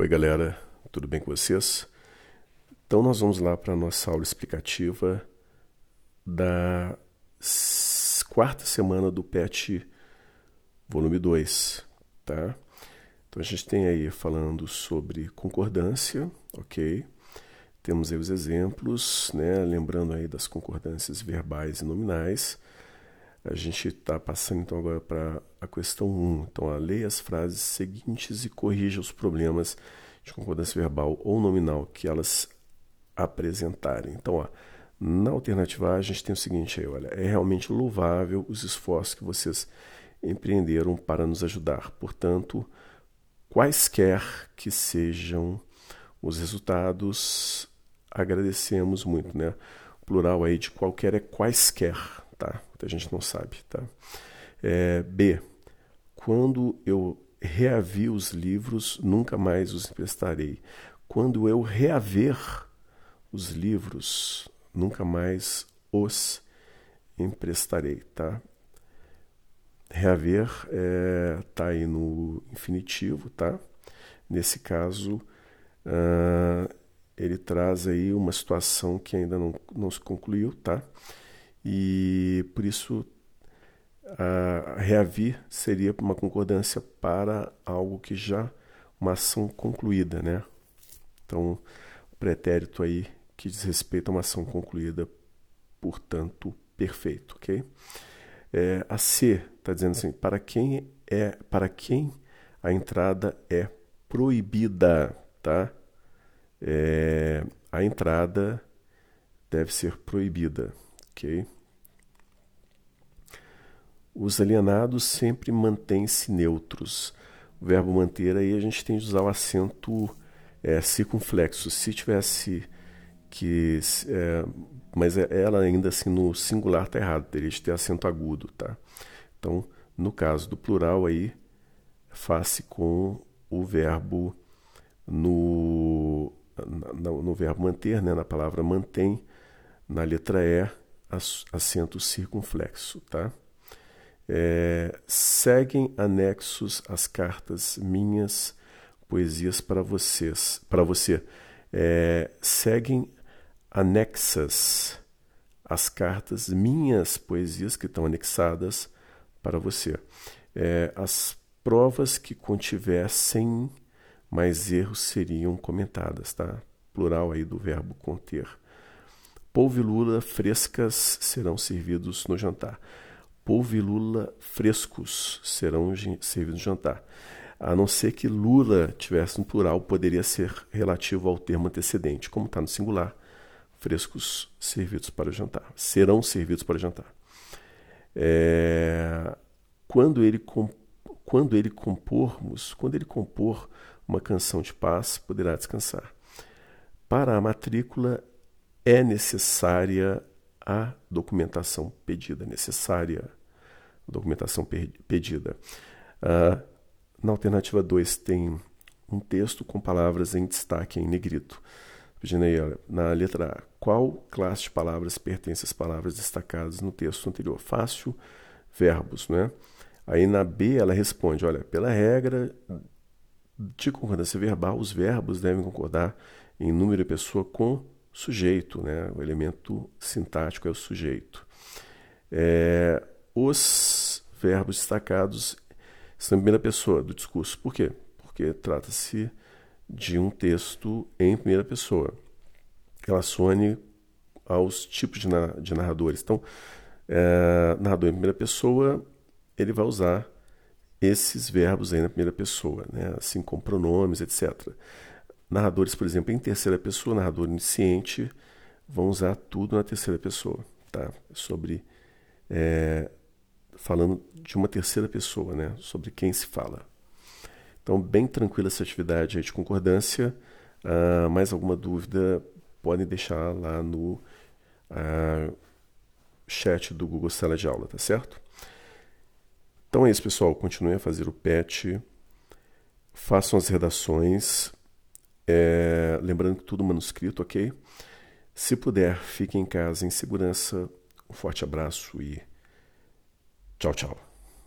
Oi, galera, tudo bem com vocês? Então, nós vamos lá para a nossa aula explicativa da quarta semana do PET volume 2, tá? Então, a gente tem aí falando sobre concordância, ok? Temos aí os exemplos, né? Lembrando aí das concordâncias verbais e nominais. A gente está passando então agora para a questão 1. Então, ó, leia as frases seguintes e corrija os problemas de concordância verbal ou nominal que elas apresentarem. Então, ó, na alternativa A, a gente tem o seguinte aí, olha, é realmente louvável os esforços que vocês empreenderam para nos ajudar. Portanto, quaisquer que sejam os resultados, agradecemos muito, né? O plural aí de qualquer é quaisquer, tá? Muita gente não sabe, tá? É, B. Quando eu reavi os livros, nunca mais os emprestarei. Quando eu reaver os livros, nunca mais os emprestarei, tá? Reaver é, tá aí no infinitivo, tá? Nesse caso, uh, ele traz aí uma situação que ainda não, não se concluiu, tá? E por isso a reavir seria uma concordância para algo que já uma ação concluída, né? Então, o pretérito aí que diz respeito a uma ação concluída, portanto, perfeito, ok? É, a C está dizendo assim, para quem é, para quem a entrada é proibida, tá? É, a entrada deve ser proibida, ok? Os alienados sempre mantêm-se neutros. O verbo manter aí a gente tem de usar o acento é, circunflexo. Se tivesse que. É, mas é, ela ainda assim no singular está errado, teria de ter acento agudo, tá? Então, no caso do plural aí, face com o verbo no, no, no verbo manter, né, na palavra mantém, na letra E, acento circunflexo, tá? É, seguem anexos as cartas minhas poesias para vocês, para você. É, seguem anexas as cartas minhas poesias que estão anexadas para você. É, as provas que contivessem mais erros seriam comentadas, tá? Plural aí do verbo conter. Polvo e lula frescas serão servidos no jantar polvo e lula frescos serão servidos no jantar. A não ser que lula tivesse no plural, poderia ser relativo ao termo antecedente. Como está no singular, frescos servidos para o jantar. Serão servidos para o jantar. É, quando, ele, quando ele compormos, quando ele compor uma canção de paz, poderá descansar. Para a matrícula é necessária a documentação pedida, necessária documentação pedida. Uh, na alternativa 2 tem um texto com palavras em destaque em negrito. Olha, na letra A, qual classe de palavras pertence às palavras destacadas no texto anterior? Fácil, verbos, né? Aí na B ela responde, olha, pela regra de concordância verbal, os verbos devem concordar em número e pessoa com sujeito, né? O elemento sintático é o sujeito. É, os verbos destacados estão em primeira pessoa do discurso. Por quê? Porque trata-se de um texto em primeira pessoa. Relacione aos tipos de, de narradores. Então, é, narrador em primeira pessoa, ele vai usar esses verbos aí na primeira pessoa, né? assim como pronomes, etc. Narradores, por exemplo, em terceira pessoa, narrador onisciente, vão usar tudo na terceira pessoa, tá? Sobre é, falando de uma terceira pessoa, né? Sobre quem se fala. Então, bem tranquila essa atividade de concordância. Uh, mais alguma dúvida, podem deixar lá no uh, chat do Google Sala de Aula, tá certo? Então é isso, pessoal. Continuem a fazer o PET, façam as redações, é, lembrando que tudo manuscrito, ok? Se puder, fique em casa em segurança. Um forte abraço e tchau, tchau.